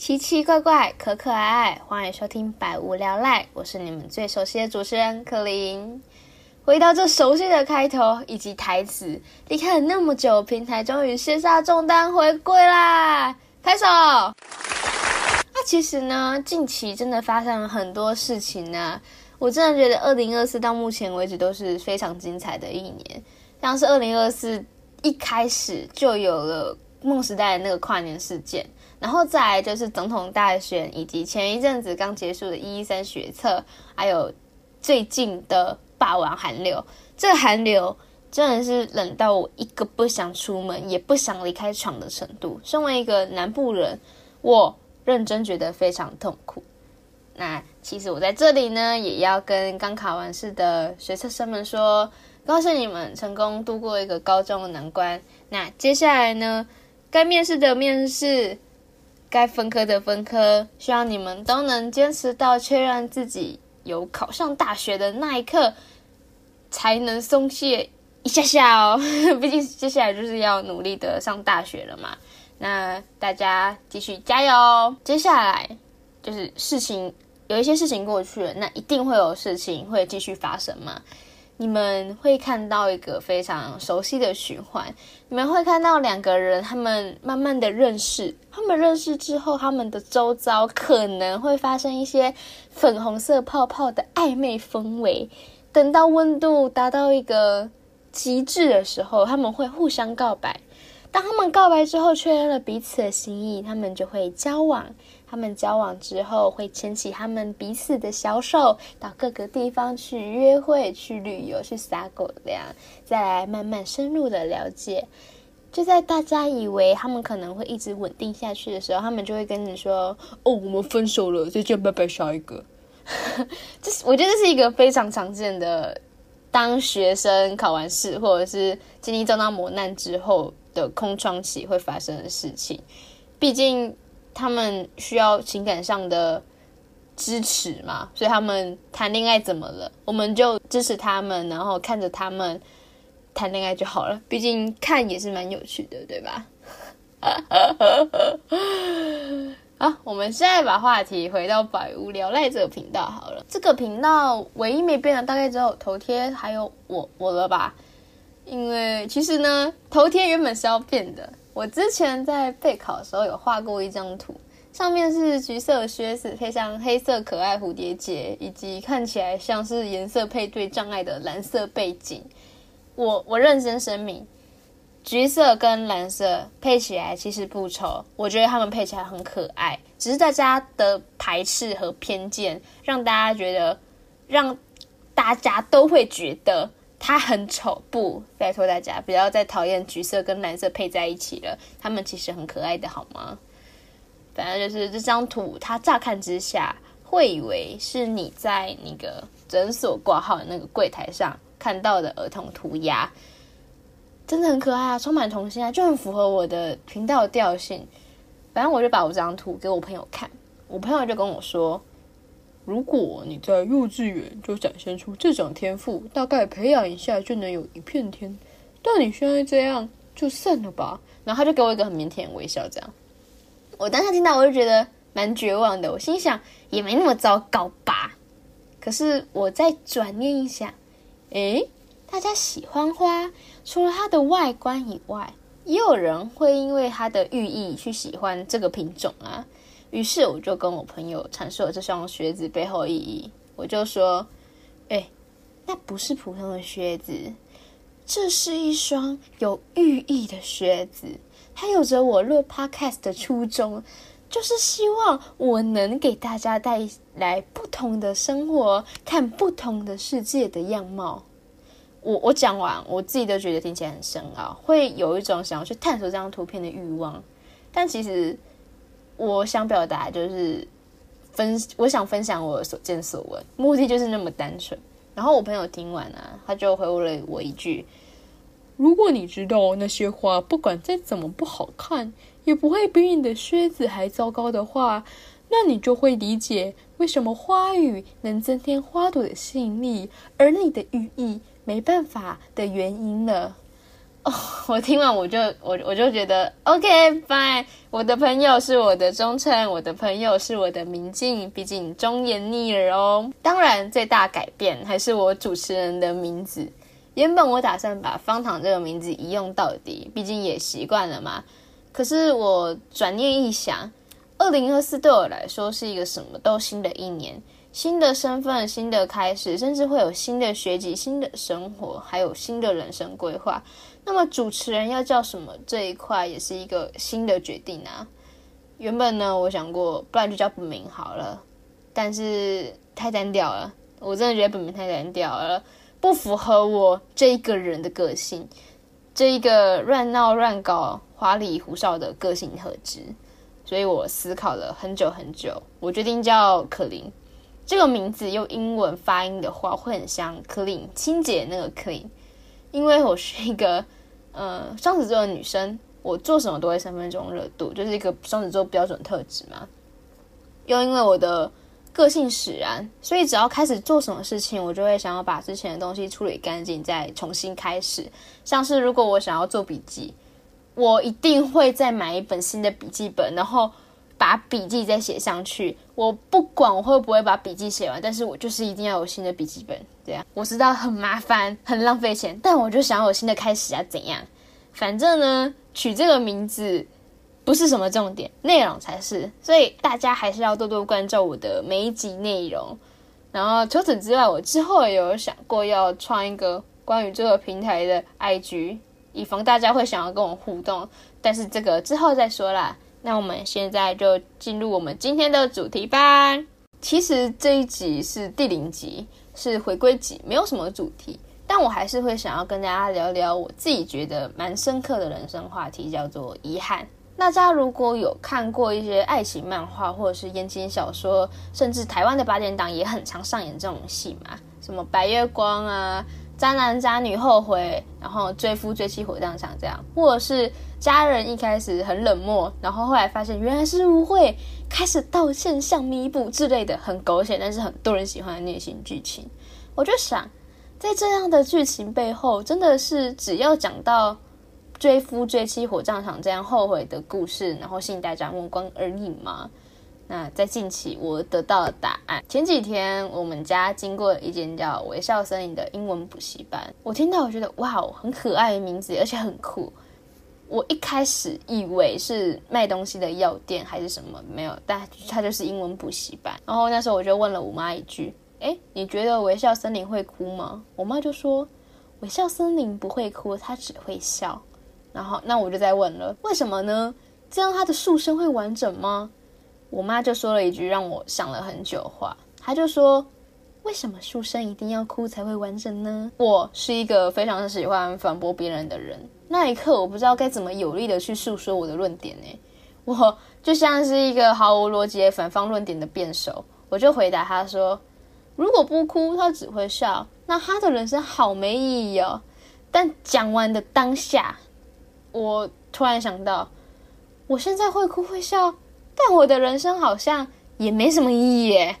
奇奇怪怪，可可爱爱，欢迎收听百无聊赖，我是你们最熟悉的主持人克林。回到这熟悉的开头以及台词，离开了那么久，平台终于卸下重担回归啦！拍手。那其实呢，近期真的发生了很多事情呢。我真的觉得二零二四到目前为止都是非常精彩的一年，像是二零二四一开始就有了梦时代那个跨年事件。然后再来就是总统大选，以及前一阵子刚结束的一一三学测，还有最近的霸王寒流。这寒流真的是冷到我一个不想出门，也不想离开床的程度。身为一个南部人，我认真觉得非常痛苦。那其实我在这里呢，也要跟刚考完试的学测生们说，恭喜你们成功度过一个高中的难关。那接下来呢，该面试的面试。该分科的分科，希望你们都能坚持到确认自己有考上大学的那一刻，才能松懈一下下哦。毕竟接下来就是要努力的上大学了嘛。那大家继续加油！接下来就是事情有一些事情过去了，那一定会有事情会继续发生嘛。你们会看到一个非常熟悉的循环，你们会看到两个人，他们慢慢的认识，他们认识之后，他们的周遭可能会发生一些粉红色泡泡的暧昧氛围，等到温度达到一个极致的时候，他们会互相告白。当他们告白之后，确认了彼此的心意，他们就会交往。他们交往之后，会牵起他们彼此的小手，到各个地方去约会、去旅游、去撒狗粮，再来慢慢深入的了解。就在大家以为他们可能会一直稳定下去的时候，他们就会跟你说：“哦，我们分手了，再见，拜拜，下一个。” 这是我觉得这是一个非常常见的，当学生考完试或者是经历重大磨难之后。的空窗期会发生的事情，毕竟他们需要情感上的支持嘛，所以他们谈恋爱怎么了，我们就支持他们，然后看着他们谈恋爱就好了。毕竟看也是蛮有趣的，对吧？好，我们现在把话题回到百无聊赖这个频道好了。这个频道唯一没变的，大概只有头贴还有我我了吧。因为其实呢，头贴原本是要变的。我之前在备考的时候有画过一张图，上面是橘色靴子配上黑色可爱蝴蝶结，以及看起来像是颜色配对障碍的蓝色背景。我我认真声明，橘色跟蓝色配起来其实不丑，我觉得他们配起来很可爱。只是大家的排斥和偏见，让大家觉得，让大家都会觉得。它很丑，不，拜托大家不要再讨厌橘色跟蓝色配在一起了，它们其实很可爱的，好吗？反正就是这张图，它乍看之下会以为是你在那个诊所挂号的那个柜台上看到的儿童涂鸦，真的很可爱啊，充满童心啊，就很符合我的频道调性。反正我就把我这张图给我朋友看，我朋友就跟我说。如果你在幼稚园就展现出这种天赋，大概培养一下就能有一片天。但你现在这样，就算了吧。然后他就给我一个很腼腆的微笑，这样。我当时听到，我就觉得蛮绝望的。我心想，也没那么糟糕吧。可是我再转念一想，诶，大家喜欢花，除了它的外观以外，也有人会因为它的寓意去喜欢这个品种啊。于是我就跟我朋友阐述了这双靴子背后意义。我就说：“哎，那不是普通的靴子，这是一双有寓意的靴子。它有着我录 Podcast 的初衷，就是希望我能给大家带来不同的生活，看不同的世界的样貌。”我我讲完，我自己都觉得听起来很深奥，会有一种想要去探索这张图片的欲望，但其实。我想表达就是分，我想分享我所见所闻，目的就是那么单纯。然后我朋友听完啊，他就回我了我一句：“如果你知道那些花不管再怎么不好看，也不会比你的靴子还糟糕的话，那你就会理解为什么花语能增添花朵的吸引力，而你的寓意没办法的原因了。” 我听完我就我我就觉得 OK fine，我的朋友是我的忠诚，我的朋友是我的明镜，毕竟忠言逆耳哦。当然，最大改变还是我主持人的名字。原本我打算把方糖这个名字一用到底，毕竟也习惯了嘛。可是我转念一想，二零二四对我来说是一个什么都新的一年。新的身份、新的开始，甚至会有新的学籍、新的生活，还有新的人生规划。那么主持人要叫什么这一块，也是一个新的决定啊。原本呢，我想过，不然就叫本名好了，但是太单调了。我真的觉得本名太单调了，不符合我这一个人的个性，这一个乱闹、乱搞、花里胡哨的个性特质。所以我思考了很久很久，我决定叫可琳。这个名字用英文发音的话，会很像 clean 清洁那个 clean。因为我是一个呃双子座的女生，我做什么都会三分钟热度，就是一个双子座标准特质嘛。又因为我的个性使然，所以只要开始做什么事情，我就会想要把之前的东西处理干净，再重新开始。像是如果我想要做笔记，我一定会再买一本新的笔记本，然后。把笔记再写上去，我不管我会不会把笔记写完，但是我就是一定要有新的笔记本。这样我知道很麻烦，很浪费钱，但我就想有新的开始啊，怎样？反正呢，取这个名字不是什么重点，内容才是。所以大家还是要多多关注我的每一集内容。然后除此之外，我之后也有想过要创一个关于这个平台的 IG，以防大家会想要跟我互动。但是这个之后再说啦。那我们现在就进入我们今天的主题吧。其实这一集是第零集，是回归集，没有什么主题，但我还是会想要跟大家聊聊我自己觉得蛮深刻的人生话题，叫做遗憾。大家如果有看过一些爱情漫画或者是言情小说，甚至台湾的八点档也很常上演这种戏嘛，什么白月光啊。渣男渣女后悔，然后追夫追妻火葬场这样，或者是家人一开始很冷漠，然后后来发现原来是误会，开始道歉向弥补之类的，很狗血，但是很多人喜欢的虐心剧情。我就想，在这样的剧情背后，真的是只要讲到追夫追妻火葬场这样后悔的故事，然后吸引大家目光而已吗？那在近期，我得到了答案。前几天，我们家经过一间叫“微笑森林”的英文补习班，我听到，我觉得哇哦，很可爱的名字，而且很酷。我一开始以为是卖东西的药店还是什么，没有，但它就是英文补习班。然后那时候我就问了我妈一句：“哎，你觉得微笑森林会哭吗？”我妈就说：“微笑森林不会哭，它只会笑。”然后那我就再问了：“为什么呢？这样它的树身会完整吗？”我妈就说了一句让我想了很久话，她就说：“为什么书生一定要哭才会完整呢？”我是一个非常喜欢反驳别人的人，那一刻我不知道该怎么有力的去诉说我的论点呢？我就像是一个毫无逻辑反方论点的辩手，我就回答他说：“如果不哭，他只会笑，那他的人生好没意义哦。”但讲完的当下，我突然想到，我现在会哭会笑。但我的人生好像也没什么意义耶，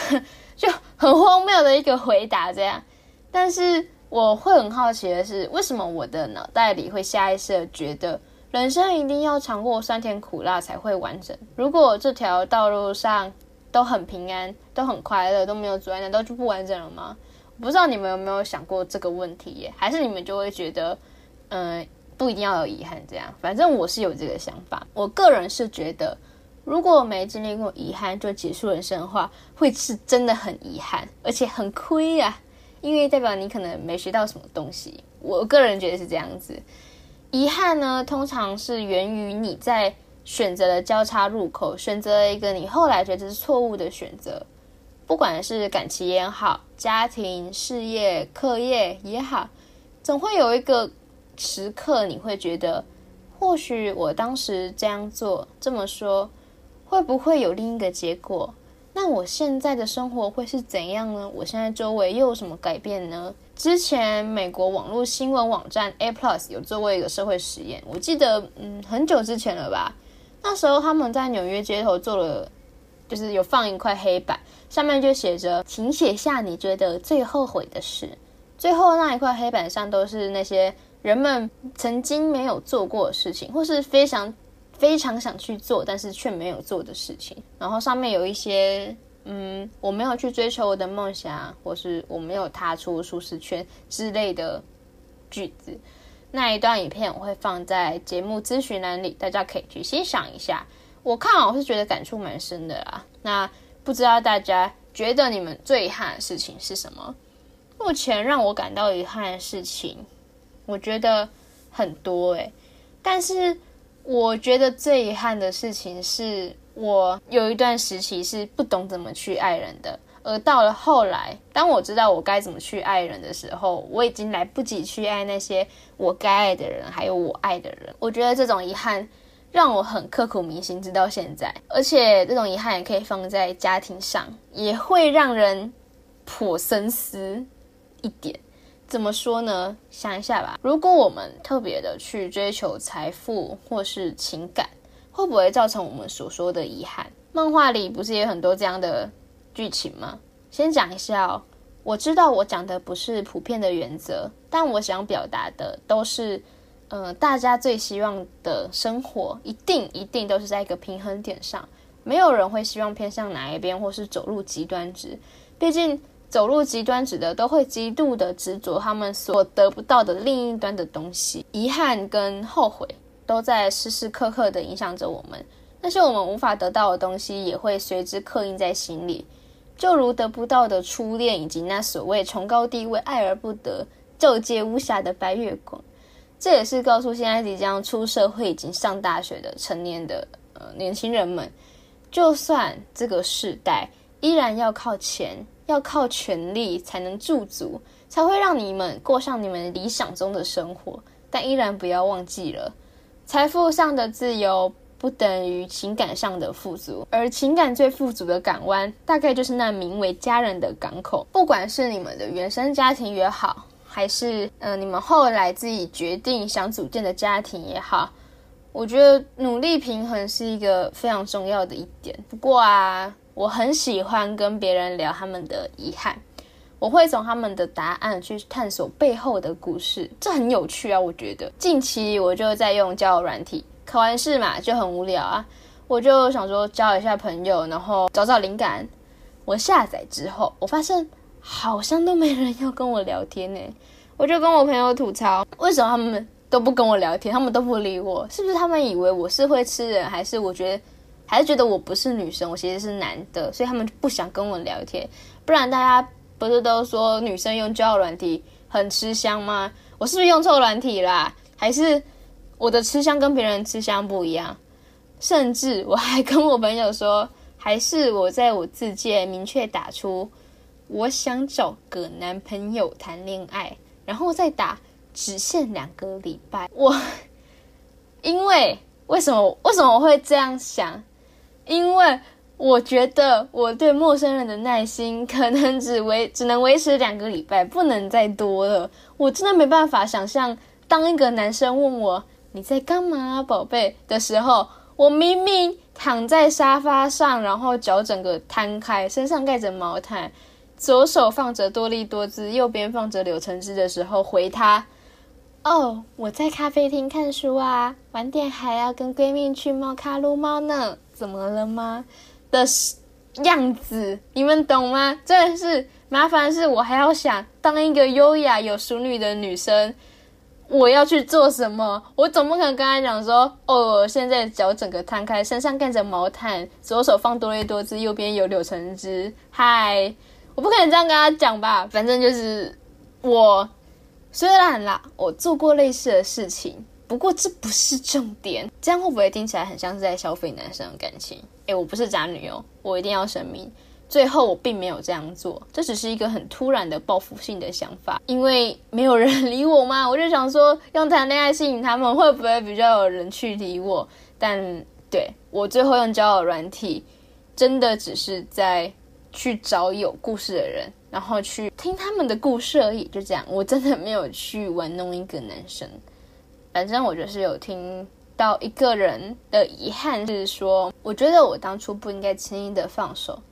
就很荒谬的一个回答这样。但是我会很好奇的是，为什么我的脑袋里会下意识的觉得人生一定要尝过酸甜苦辣才会完整？如果这条道路上都很平安、都很快乐、都没有阻碍，难道就不完整了吗？不知道你们有没有想过这个问题耶？还是你们就会觉得，嗯，不一定要有遗憾这样？反正我是有这个想法，我个人是觉得。如果没经历过遗憾就结束人生的话，会是真的很遗憾，而且很亏呀，因为代表你可能没学到什么东西。我个人觉得是这样子。遗憾呢，通常是源于你在选择的交叉路口，选择了一个你后来觉得是错误的选择，不管是感情也好，家庭、事业、课业也好，总会有一个时刻你会觉得，或许我当时这样做，这么说。会不会有另一个结果？那我现在的生活会是怎样呢？我现在周围又有什么改变呢？之前美国网络新闻网站 A Plus 有做过一个社会实验，我记得嗯很久之前了吧。那时候他们在纽约街头做了，就是有放一块黑板，上面就写着：“请写下你觉得最后悔的事。”最后那一块黑板上都是那些人们曾经没有做过的事情，或是非常非常想去做，但是却没有做的事情。然后上面有一些，嗯，我没有去追求我的梦想，或是我没有踏出舒适圈之类的句子。那一段影片我会放在节目咨询栏里，大家可以去欣赏一下。我看我是觉得感触蛮深的啦。那不知道大家觉得你们最遗憾的事情是什么？目前让我感到遗憾的事情，我觉得很多诶。但是我觉得最遗憾的事情是我有一段时期是不懂怎么去爱人的，而到了后来，当我知道我该怎么去爱人的时候，我已经来不及去爱那些我该爱的人，还有我爱的人。我觉得这种遗憾让我很刻骨铭心，直到现在。而且这种遗憾也可以放在家庭上，也会让人颇深思。一点，怎么说呢？想一下吧。如果我们特别的去追求财富或是情感，会不会造成我们所说的遗憾？漫画里不是也有很多这样的剧情吗？先讲一下哦。我知道我讲的不是普遍的原则，但我想表达的都是，呃，大家最希望的生活，一定一定都是在一个平衡点上。没有人会希望偏向哪一边，或是走入极端值。毕竟。走入极端值的都会极度的执着他们所得不到的另一端的东西，遗憾跟后悔都在时时刻刻的影响着我们。那些我们无法得到的东西，也会随之刻印在心里，就如得不到的初恋，以及那所谓崇高地位、爱而不得、皎洁无瑕的白月光。这也是告诉现在即将出社会、已经上大学的成年的呃年轻人们，就算这个时代依然要靠钱。要靠权力才能驻足，才会让你们过上你们理想中的生活。但依然不要忘记了，财富上的自由不等于情感上的富足，而情感最富足的港湾，大概就是那名为家人的港口。不管是你们的原生家庭也好，还是嗯你们后来自己决定想组建的家庭也好，我觉得努力平衡是一个非常重要的一点。不过啊。我很喜欢跟别人聊他们的遗憾，我会从他们的答案去探索背后的故事，这很有趣啊！我觉得近期我就在用交友软体，考完试嘛就很无聊啊，我就想说交一下朋友，然后找找灵感。我下载之后，我发现好像都没人要跟我聊天呢，我就跟我朋友吐槽，为什么他们都不跟我聊天，他们都不理我，是不是他们以为我是会吃人，还是我觉得？还是觉得我不是女生，我其实是男的，所以他们就不想跟我聊天。不然大家不是都说女生用交友软体很吃香吗？我是不是用错软体啦？还是我的吃香跟别人吃香不一样？甚至我还跟我朋友说，还是我在我自介明确打出我想找个男朋友谈恋爱，然后再打只限两个礼拜。我 因为为什么为什么我会这样想？因为我觉得我对陌生人的耐心可能只维只能维持两个礼拜，不能再多了。我真的没办法想象，当一个男生问我你在干嘛，宝贝的时候，我明明躺在沙发上，然后脚整个摊开，身上盖着毛毯，左手放着多利多姿，右边放着柳橙汁的时候，回他：哦，我在咖啡厅看书啊，晚点还要跟闺蜜去猫咖撸猫呢。怎么了吗？的样子，你们懂吗？真的是麻烦，是我还要想当一个优雅有淑女的女生，我要去做什么？我总不可能跟他讲说，哦，现在脚整个摊开，身上盖着毛毯，左手放多利多汁，右边有柳橙汁。嗨，我不可能这样跟他讲吧？反正就是我，虽然啦，我做过类似的事情。不过这不是重点，这样会不会听起来很像是在消费男生的感情？诶，我不是渣女哦，我一定要声明，最后我并没有这样做，这只是一个很突然的报复性的想法，因为没有人理我嘛，我就想说用谈恋爱吸引他们，会不会比较有人去理我？但对我最后用交友软体，真的只是在去找有故事的人，然后去听他们的故事而已，就这样，我真的没有去玩弄一个男生。反正我就是有听到一个人的遗憾是说，我觉得我当初不应该轻易的放手，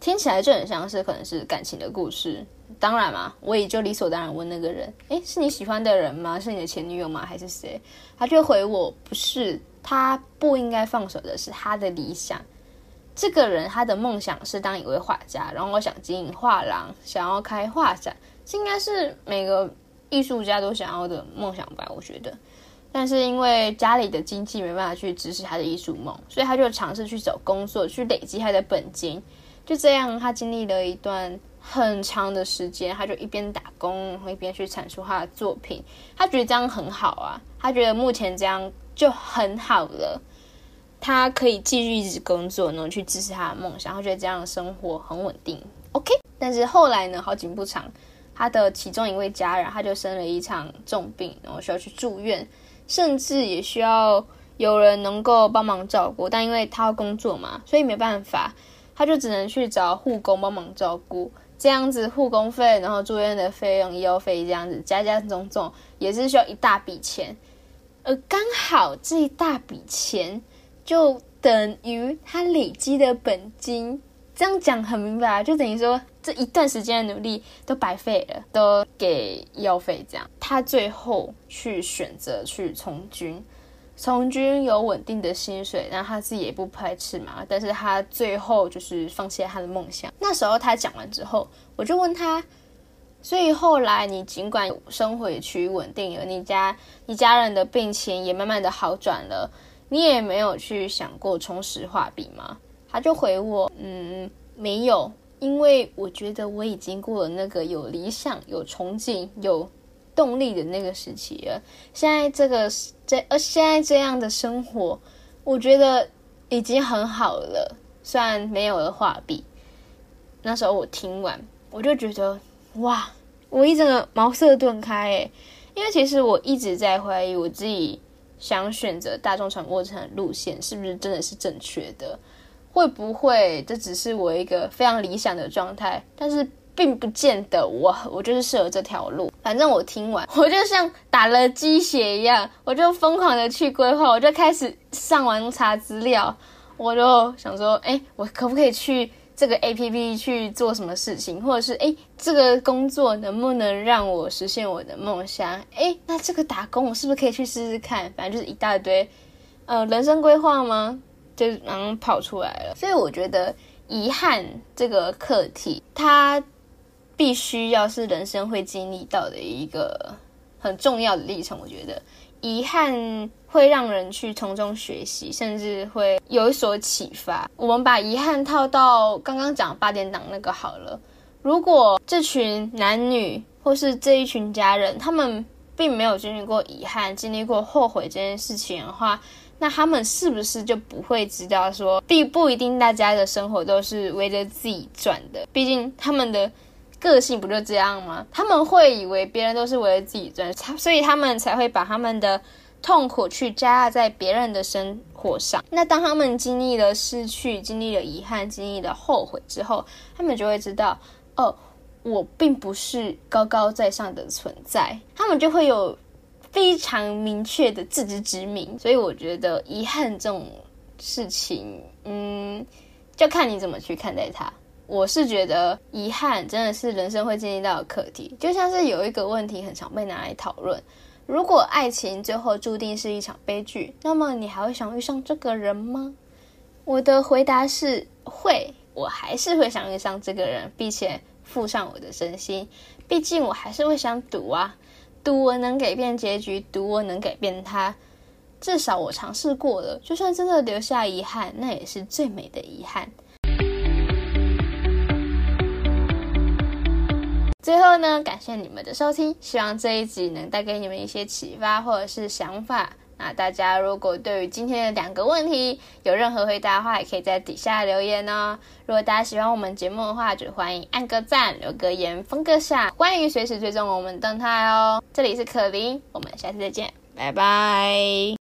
听起来就很像是可能是感情的故事，当然嘛，我也就理所当然问那个人：“诶，是你喜欢的人吗？是你的前女友吗？还是谁？”他就回我：“不是，他不应该放手的是他的理想。这个人他的梦想是当一位画家，然后我想经营画廊，想要开画展，这应该是每个艺术家都想要的梦想吧？我觉得。但是因为家里的经济没办法去支持他的艺术梦，所以他就尝试去找工作，去累积他的本金。就这样，他经历了一段。”很长的时间，他就一边打工，一边去阐述他的作品。他觉得这样很好啊，他觉得目前这样就很好了。他可以继续一直工作，然后去支持他的梦想。他觉得这样的生活很稳定，OK。但是后来呢，好景不长，他的其中一位家人他就生了一场重病，然后需要去住院，甚至也需要有人能够帮忙照顾。但因为他要工作嘛，所以没办法，他就只能去找护工帮忙照顾。这样子护工费，然后住院的费用、医药费，这样子加加总总也是需要一大笔钱，而刚好这一大笔钱就等于他累积的本金。这样讲很明白，就等于说这一段时间的努力都白费了，都给医药费。这样他最后去选择去从军。从军有稳定的薪水，然后他自己也不排斥嘛。但是他最后就是放弃了他的梦想。那时候他讲完之后，我就问他：，所以后来你尽管生活也趋于稳定了，你家你家人的病情也慢慢的好转了，你也没有去想过重拾画笔吗？他就回我：，嗯，没有，因为我觉得我已经过了那个有理想、有憧憬、有。动力的那个时期了。现在这个这呃，现在这样的生活，我觉得已经很好了。虽然没有了画笔，那时候我听完，我就觉得哇，我一整个茅塞顿开诶。因为其实我一直在怀疑我自己想选择大众传播这条路线是不是真的是正确的，会不会这只是我一个非常理想的状态？但是。并不见得我我就是适合这条路。反正我听完，我就像打了鸡血一样，我就疯狂的去规划，我就开始上网查资料，我就想说，哎，我可不可以去这个 A P P 去做什么事情，或者是哎，这个工作能不能让我实现我的梦想？哎，那这个打工我是不是可以去试试看？反正就是一大堆，呃，人生规划吗？就然后跑出来了。所以我觉得遗憾这个课题，它。必须要是人生会经历到的一个很重要的历程，我觉得遗憾会让人去从中学习，甚至会有所启发。我们把遗憾套到刚刚讲八点档那个好了。如果这群男女或是这一群家人，他们并没有经历过遗憾、经历过后悔这件事情的话，那他们是不是就不会知道说，并不一定大家的生活都是围着自己转的？毕竟他们的。个性不就这样吗？他们会以为别人都是为了自己赚，所以他们才会把他们的痛苦去加压在别人的生活上。那当他们经历了失去、经历了遗憾、经历了后悔之后，他们就会知道，哦，我并不是高高在上的存在。他们就会有非常明确的自知之明。所以我觉得遗憾这种事情，嗯，就看你怎么去看待它。我是觉得遗憾真的是人生会经历到的课题，就像是有一个问题很常被拿来讨论：如果爱情最后注定是一场悲剧，那么你还会想遇上这个人吗？我的回答是会，我还是会想遇上这个人，并且付上我的真心。毕竟我还是会想赌啊，赌我能改变结局，赌我能改变他。至少我尝试过了，就算真的留下遗憾，那也是最美的遗憾。最后呢，感谢你们的收听，希望这一集能带给你们一些启发或者是想法。那大家如果对于今天的两个问题有任何回答的话，也可以在底下留言哦。如果大家喜欢我们节目的话，就欢迎按个赞、留个言、分个享，欢迎随时追踪我们动态哦。这里是可林，我们下次再见，拜拜。